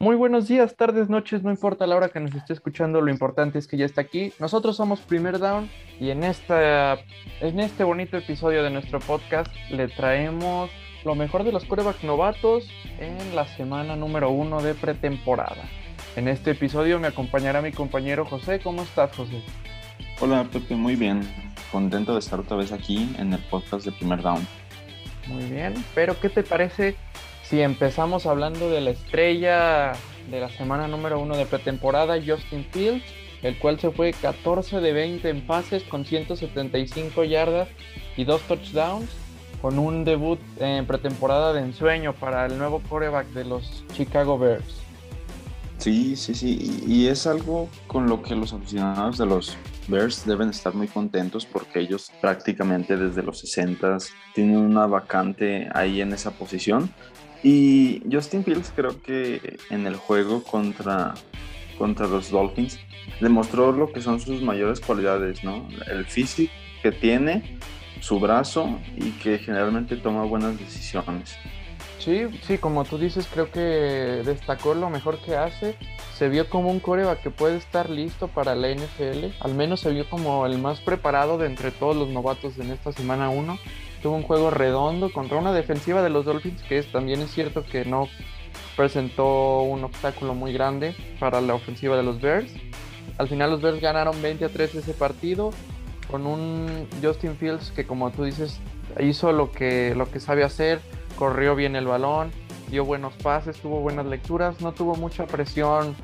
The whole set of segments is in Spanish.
Muy buenos días, tardes, noches, no importa la hora que nos esté escuchando, lo importante es que ya está aquí. Nosotros somos Primer Down y en, esta, en este bonito episodio de nuestro podcast le traemos lo mejor de los quarterbacks novatos en la semana número uno de pretemporada. En este episodio me acompañará mi compañero José. ¿Cómo estás, José? Hola, Pepe, muy bien. Contento de estar otra vez aquí en el podcast de Primer Down. Muy bien, pero ¿qué te parece si empezamos hablando de la estrella de la semana número uno de pretemporada, Justin Fields, el cual se fue 14 de 20 en pases con 175 yardas y dos touchdowns, con un debut en pretemporada de ensueño para el nuevo quarterback de los Chicago Bears. Sí, sí, sí, y es algo con lo que los aficionados de los Bears deben estar muy contentos porque ellos prácticamente desde los 60 tienen una vacante ahí en esa posición y Justin Fields creo que en el juego contra, contra los Dolphins demostró lo que son sus mayores cualidades, ¿no? El físico que tiene, su brazo y que generalmente toma buenas decisiones. Sí, sí, como tú dices, creo que destacó lo mejor que hace. Se vio como un coreback que puede estar listo para la NFL. Al menos se vio como el más preparado de entre todos los novatos en esta semana 1 tuvo un juego redondo contra una defensiva de los Dolphins que es, también es cierto que no presentó un obstáculo muy grande para la ofensiva de los Bears. Al final los Bears ganaron 20 a 3 ese partido con un Justin Fields que como tú dices hizo lo que, lo que sabe hacer, corrió bien el balón, dio buenos pases, tuvo buenas lecturas, no tuvo mucha presión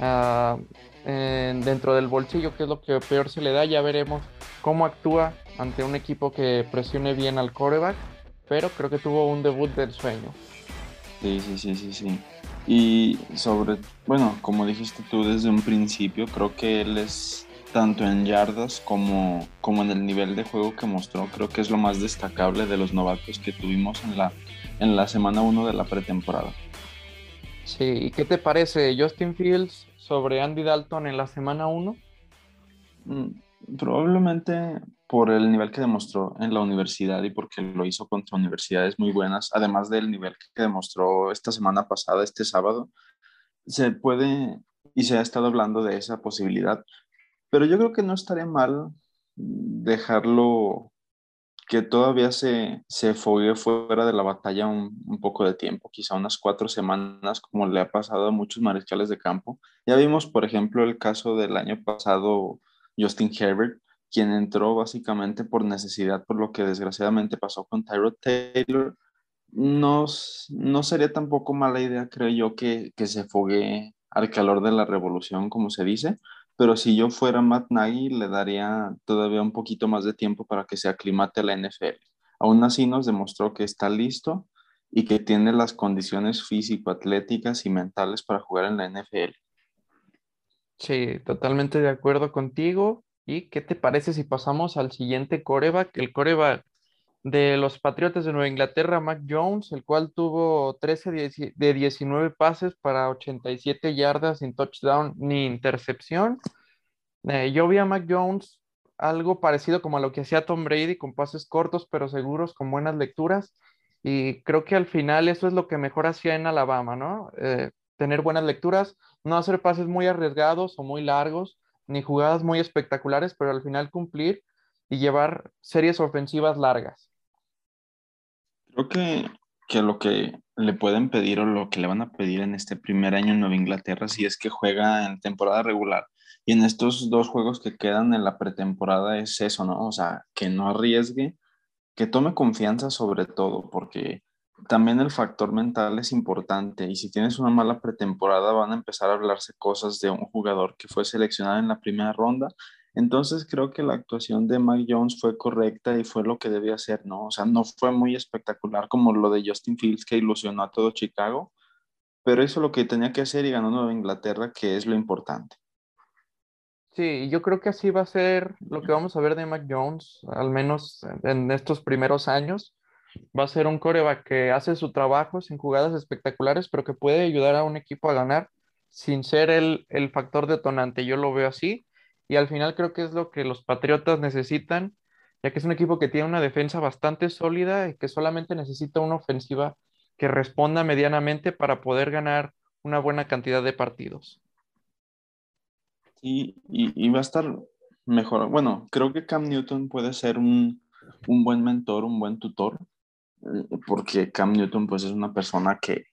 uh, dentro del bolsillo, que es lo que peor se le da. Ya veremos cómo actúa ante un equipo que presione bien al coreback, pero creo que tuvo un debut del sueño. Sí, sí, sí, sí, sí. Y sobre, bueno, como dijiste tú desde un principio, creo que él es tanto en yardas como, como en el nivel de juego que mostró, creo que es lo más destacable de los novatos que tuvimos en la, en la semana 1 de la pretemporada. Sí, ¿y qué te parece Justin Fields sobre Andy Dalton en la semana 1? Mm, probablemente por el nivel que demostró en la universidad y porque lo hizo contra universidades muy buenas, además del nivel que demostró esta semana pasada, este sábado, se puede y se ha estado hablando de esa posibilidad, pero yo creo que no estaría mal dejarlo que todavía se, se fogue fuera de la batalla un, un, poco de tiempo, quizá unas cuatro semanas, como le ha pasado a muchos mariscales de campo. Ya vimos, por ejemplo, el caso del año pasado, Justin Herbert, quien entró básicamente por necesidad, por lo que desgraciadamente pasó con Tyrod Taylor. No, no sería tampoco mala idea, creo yo, que, que se fogue al calor de la revolución, como se dice, pero si yo fuera Matt Nagy, le daría todavía un poquito más de tiempo para que se aclimate a la NFL. Aún así nos demostró que está listo y que tiene las condiciones físico-atléticas y mentales para jugar en la NFL. Sí, totalmente de acuerdo contigo. ¿Y qué te parece si pasamos al siguiente coreback? El coreback de los Patriotas de Nueva Inglaterra, Mac Jones, el cual tuvo 13 de 19 pases para 87 yardas sin touchdown ni intercepción. Eh, yo vi a Mac Jones algo parecido como a lo que hacía Tom Brady, con pases cortos pero seguros, con buenas lecturas. Y creo que al final eso es lo que mejor hacía en Alabama, ¿no? Eh, tener buenas lecturas, no hacer pases muy arriesgados o muy largos, ni jugadas muy espectaculares, pero al final cumplir y llevar series ofensivas largas. Creo que, que, lo que le pueden pedir o lo que le van a pedir en este primer año en Nueva Inglaterra, si es que juega en temporada regular y en estos dos juegos que quedan en la pretemporada, es eso, ¿no? O sea, que no arriesgue, que tome confianza sobre todo, porque también el factor mental es importante y si tienes una mala pretemporada van a empezar a hablarse cosas de un jugador que fue seleccionado en la primera ronda entonces creo que la actuación de Mike Jones fue correcta y fue lo que debía hacer, ¿no? O sea, no fue muy espectacular como lo de Justin Fields que ilusionó a todo Chicago, pero hizo lo que tenía que hacer y ganó Nueva Inglaterra, que es lo importante. Sí, yo creo que así va a ser lo que vamos a ver de Mac Jones, al menos en estos primeros años. Va a ser un coreback que hace su trabajo sin jugadas espectaculares, pero que puede ayudar a un equipo a ganar sin ser el, el factor detonante. Yo lo veo así y al final creo que es lo que los Patriotas necesitan, ya que es un equipo que tiene una defensa bastante sólida y que solamente necesita una ofensiva que responda medianamente para poder ganar una buena cantidad de partidos. y, y, va a estar mejor. Bueno, creo que Cam Newton puede ser un, un buen mentor, un buen tutor, eh, porque Cam Newton pues es una persona que,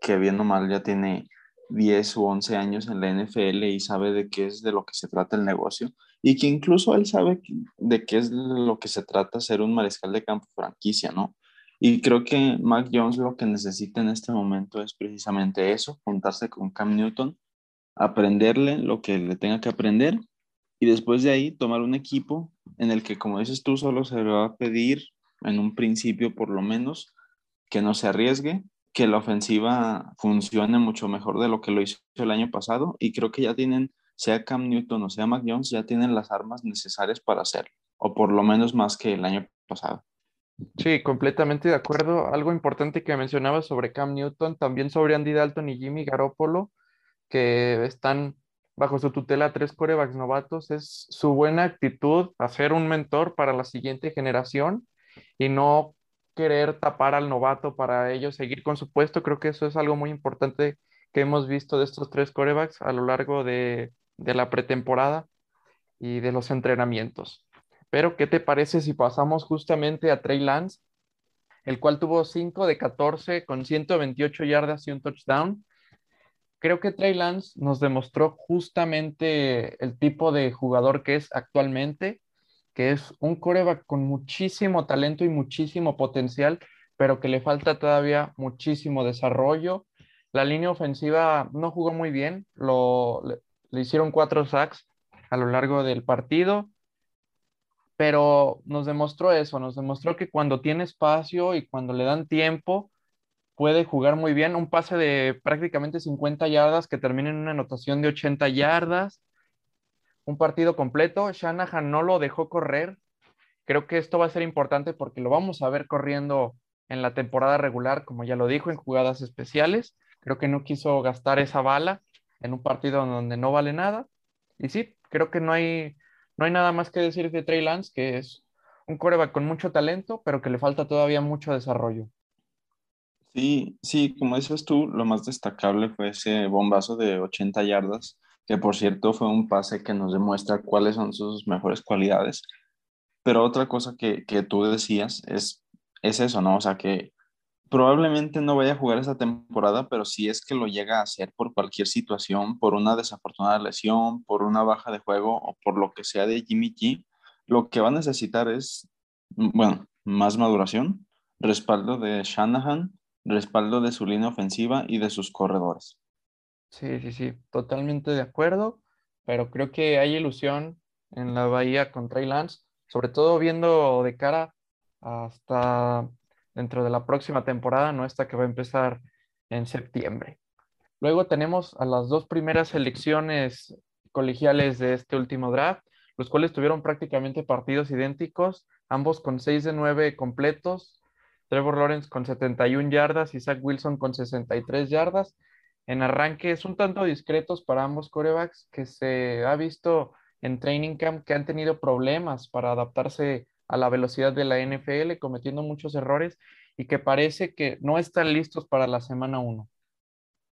que bien o mal ya tiene 10 u 11 años en la NFL y sabe de qué es de lo que se trata el negocio y que incluso él sabe de qué es lo que se trata ser un mariscal de campo franquicia, ¿no? Y creo que Mac Jones lo que necesita en este momento es precisamente eso, juntarse con Cam Newton, aprenderle lo que le tenga que aprender y después de ahí tomar un equipo en el que, como dices tú, solo se le va a pedir en un principio por lo menos que no se arriesgue, que la ofensiva funcione mucho mejor de lo que lo hizo el año pasado y creo que ya tienen, sea Cam Newton o sea Mac Jones, ya tienen las armas necesarias para hacerlo, o por lo menos más que el año pasado. Sí, completamente de acuerdo. Algo importante que mencionaba sobre Cam Newton, también sobre Andy Dalton y Jimmy Garoppolo, que están bajo su tutela tres corebacks novatos, es su buena actitud a ser un mentor para la siguiente generación y no querer tapar al novato para ellos seguir con su puesto. Creo que eso es algo muy importante que hemos visto de estos tres corebacks a lo largo de, de la pretemporada y de los entrenamientos. Pero, ¿qué te parece si pasamos justamente a Trey Lance, el cual tuvo 5 de 14 con 128 yardas y un touchdown? Creo que Trey Lance nos demostró justamente el tipo de jugador que es actualmente que es un coreback con muchísimo talento y muchísimo potencial, pero que le falta todavía muchísimo desarrollo. La línea ofensiva no jugó muy bien, lo, le, hicieron cuatro sacks a lo largo del partido, pero nos demostró eso, nos demostró que cuando tiene espacio y cuando le dan tiempo, puede jugar muy bien. Un pase de prácticamente 50 yardas que termina en una anotación de 80 yardas un partido completo. Shanahan no lo dejó correr. Creo que esto va a ser importante porque lo vamos a ver corriendo en la temporada regular, como ya lo dijo, en jugadas especiales. Creo que no quiso gastar esa bala en un partido donde no vale nada. Y sí, creo que no hay, no hay nada más que decir de Trey Lance, que es un coreback con mucho talento, pero que le falta todavía mucho desarrollo. Sí, sí, como dices tú, lo más destacable fue ese bombazo de 80 yardas que por cierto fue un pase que nos demuestra cuáles son sus mejores cualidades. Pero otra cosa que, que tú decías es, es eso, ¿no? O sea, que probablemente no vaya a jugar esa temporada, pero si es que lo llega a hacer por cualquier situación, por una desafortunada lesión, por una baja de juego o por lo que sea de Jimmy G, lo que va a necesitar es, bueno, más maduración, respaldo de Shanahan, respaldo de su línea ofensiva y de sus corredores. Sí, sí, sí, totalmente de acuerdo, pero creo que hay ilusión en la Bahía con Trey Lance, sobre todo viendo de cara hasta dentro de la próxima temporada, no esta que va a empezar en septiembre. Luego tenemos a las dos primeras selecciones colegiales de este último draft, los cuales tuvieron prácticamente partidos idénticos, ambos con 6 de 9 completos, Trevor Lawrence con 71 yardas y Zach Wilson con 63 yardas en arranques un tanto discretos para ambos corebacks que se ha visto en training camp que han tenido problemas para adaptarse a la velocidad de la NFL, cometiendo muchos errores y que parece que no están listos para la semana 1.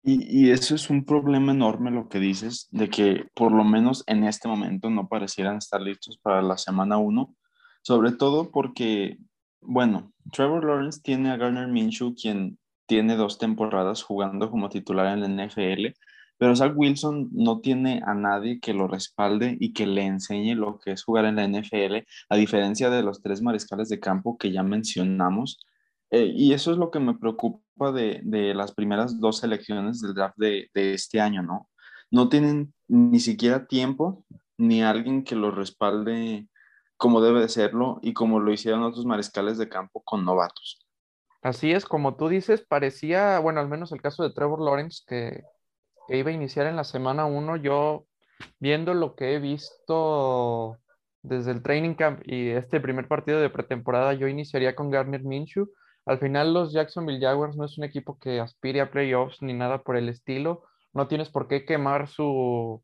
Y, y, eso es un problema enorme lo que dices, de que por lo menos en este momento no parecieran estar listos para la semana 1, sobre todo porque, bueno, Trevor Lawrence tiene a Garner Minshew, quien tiene dos temporadas jugando como titular en la NFL, pero Zach Wilson no tiene a nadie que lo respalde y que le enseñe lo que es jugar en la NFL, a diferencia de los tres mariscales de campo que ya mencionamos. Eh, y eso es lo que me preocupa de, de, las primeras dos selecciones del draft de, de este año, ¿no? No tienen ni siquiera tiempo ni alguien que lo respalde como debe de serlo y como lo hicieron otros mariscales de campo con novatos. Así es, como tú dices, parecía, bueno, al menos el caso de Trevor Lawrence, que, iba a iniciar en la semana 1, yo viendo lo que he visto desde el training camp y este primer partido de pretemporada, yo iniciaría con Garner Minshew. Al final los Jacksonville Jaguars no es un equipo que aspire a playoffs ni nada por el estilo. No tienes por qué quemar su,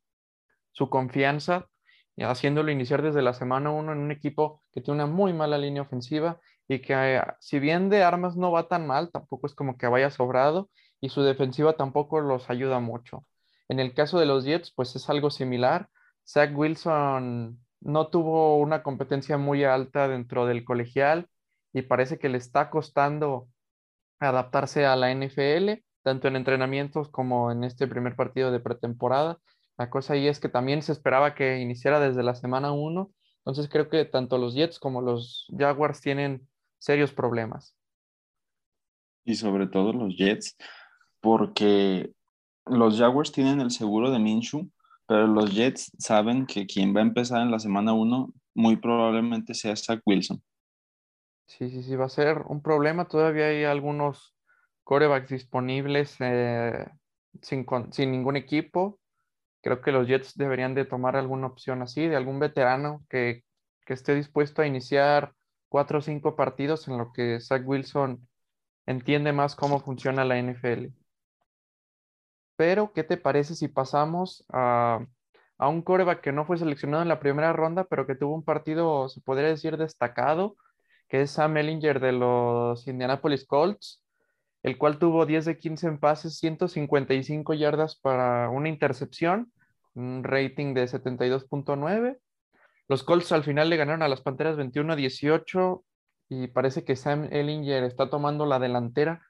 su confianza. haciéndolo iniciar desde la semana 1 en un equipo que tiene una muy mala línea ofensiva y que eh, si bien de armas no va tan mal, tampoco es como que vaya sobrado y su defensiva tampoco los ayuda mucho. En el caso de los Jets, pues es algo similar. Zach Wilson no tuvo una competencia muy alta dentro del colegial y parece que le está costando adaptarse a la NFL, tanto en entrenamientos como en este primer partido de pretemporada. La cosa ahí es que también se esperaba que iniciara desde la semana 1, entonces creo que tanto los Jets como los Jaguars tienen serios problemas. Y sobre todo los Jets, porque los Jaguars tienen el seguro de Minshew, pero los Jets saben que quien va a empezar en la semana 1 muy probablemente sea Zach Wilson. Sí, sí, sí, va a ser un problema. Todavía hay algunos corebacks disponibles eh, sin, sin ningún equipo. Creo que los Jets deberían de tomar alguna opción así, de algún veterano que, que esté dispuesto a iniciar cuatro o cinco partidos en lo que Zach Wilson entiende más cómo funciona la NFL. Pero, ¿qué te parece si pasamos a, a un coreback que no fue seleccionado en la primera ronda, pero que tuvo un partido, se podría decir, destacado, que es Sam Ellinger de los Indianapolis Colts, el cual tuvo 10 de 15 en pases, 155 yardas para una intercepción, un rating de 72.9. Los Colts al final le ganaron a las Panteras 21 a 18 y parece que Sam Ellinger está tomando la delantera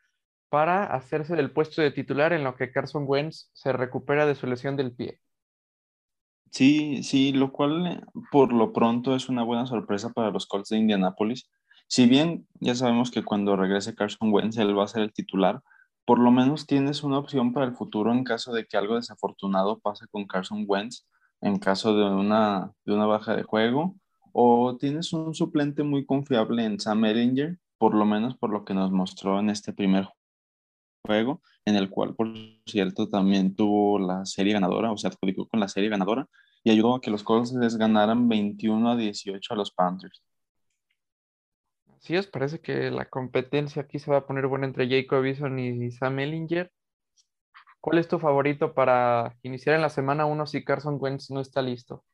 para hacerse del puesto de titular en lo que Carson Wentz se recupera de su lesión del pie. Sí, sí, lo cual por lo pronto es una buena sorpresa para los Colts de Indianapolis. Si bien ya sabemos que cuando regrese Carson Wentz él va a ser el titular, por lo menos tienes una opción para el futuro en caso de que algo desafortunado pase con Carson Wentz, en caso de una, de una baja de juego, o tienes un suplente muy confiable en Sam Ellinger, por lo menos por lo que nos mostró en este primer juego, en el cual, por cierto, también tuvo la serie ganadora, o sea, adjudicó con la serie ganadora y ayudó a que los Colts les ganaran 21 a 18 a los Panthers. Así es, parece que la competencia aquí se va a poner buena entre Jacob Eason y Sam Ellinger. ¿Cuál es tu favorito para iniciar en la semana 1 si Carson Wentz no está listo?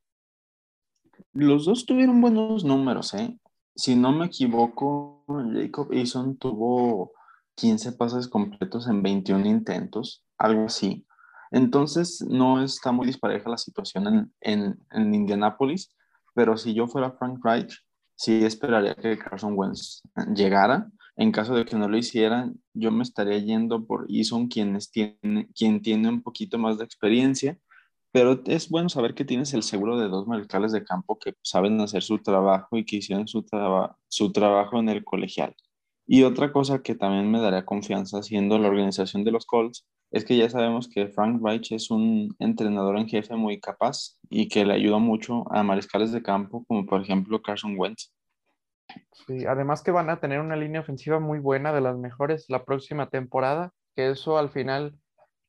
Los dos tuvieron buenos números, ¿eh? Si no me equivoco, Jacob Eason tuvo 15 pases completos en 21 intentos, algo así. Entonces, no está muy dispareja la situación en, en, en Indianapolis, pero si yo fuera Frank Reich, sí esperaría que Carson Wentz llegara. En caso de que no lo hicieran, yo me estaría yendo por Eason, quien tiene, quien tiene un poquito más de experiencia, pero es bueno saber que tienes el seguro de dos mariscales de campo que saben hacer su trabajo y que hicieron su, su trabajo en el colegial. Y otra cosa que también me daría confianza siendo la organización de los Colts es que ya sabemos que Frank Reich es un entrenador en jefe muy capaz y que le ayuda mucho a mariscales de campo, como por ejemplo Carson Wentz. Sí, además que van a tener una línea ofensiva muy buena, de las mejores la próxima temporada, que eso al final,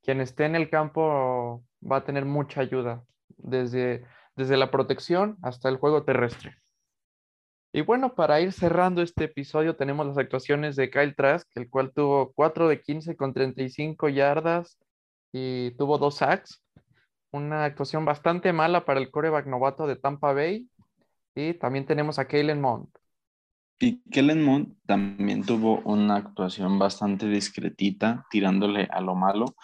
quien esté en el campo va a tener mucha ayuda, desde, desde la protección hasta el juego terrestre. Y bueno, para ir cerrando este episodio, tenemos las actuaciones de Kyle Trask, el cual tuvo 4 de 15 con 35 yardas y tuvo dos sacks. Una actuación bastante mala para el coreback novato de Tampa Bay. Y también tenemos a Kalen Mond. Mond también tuvo una actuación bastante discretita, tirándole a lo malo,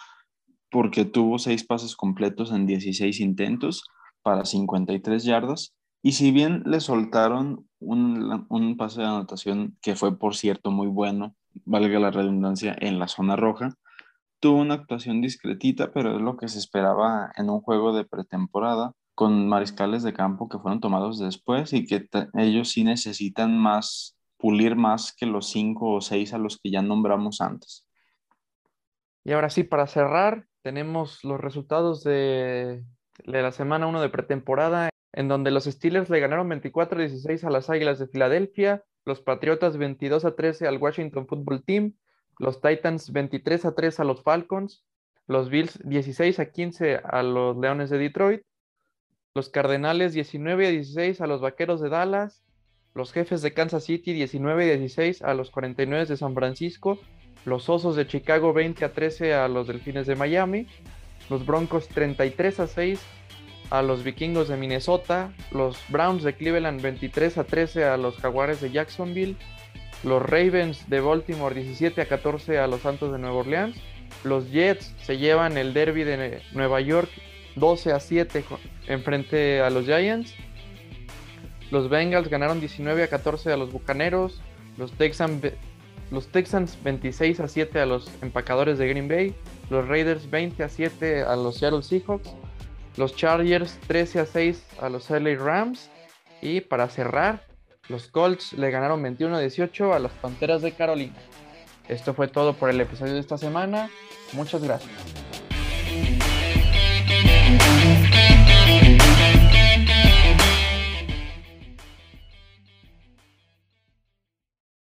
porque tuvo seis pases completos en 16 intentos para 53 yardas. Y si bien le soltaron un, un pase de anotación que fue, por cierto, muy bueno, valga la redundancia, en la zona roja, tuvo una actuación discretita, pero es lo que se esperaba en un juego de pretemporada con mariscales de campo que fueron tomados después y que ellos sí necesitan más, pulir más que los cinco o seis a los que ya nombramos antes. Y ahora sí, para cerrar, tenemos los resultados de, la semana 1 de pretemporada en donde los Steelers le ganaron 24-16 a las Águilas de Filadelfia, los Patriotas 22 13 al Washington Football Team, los Titans 23 3 a los Falcons, los Bills 16 15 a los Leones de Detroit, los Cardenales 19 16 a los Vaqueros de Dallas, los Jefes de Kansas City 19 16 a los 49 de San Francisco, los Osos de Chicago 20 a 13 a los Delfines de Miami, los Broncos 33 a 6 a los vikingos de Minnesota, los Browns de Cleveland 23 a 13 a los Jaguares de Jacksonville, los Ravens de Baltimore 17 a 14 a los Santos de Nueva Orleans, los Jets se llevan el derby de Nueva York 12 a 7 en frente a los Giants, los Bengals ganaron 19 a 14 a los Bucaneros, los Texans, los Texans 26 a 7 a los empacadores de Green Bay, los Raiders 20 a 7 a los Seattle Seahawks, los Chargers 13 a 6 a los LA Rams y para cerrar, los Colts le ganaron 21 a 18 a las Panteras de Carolina. Esto fue todo por el episodio de esta semana. Muchas gracias.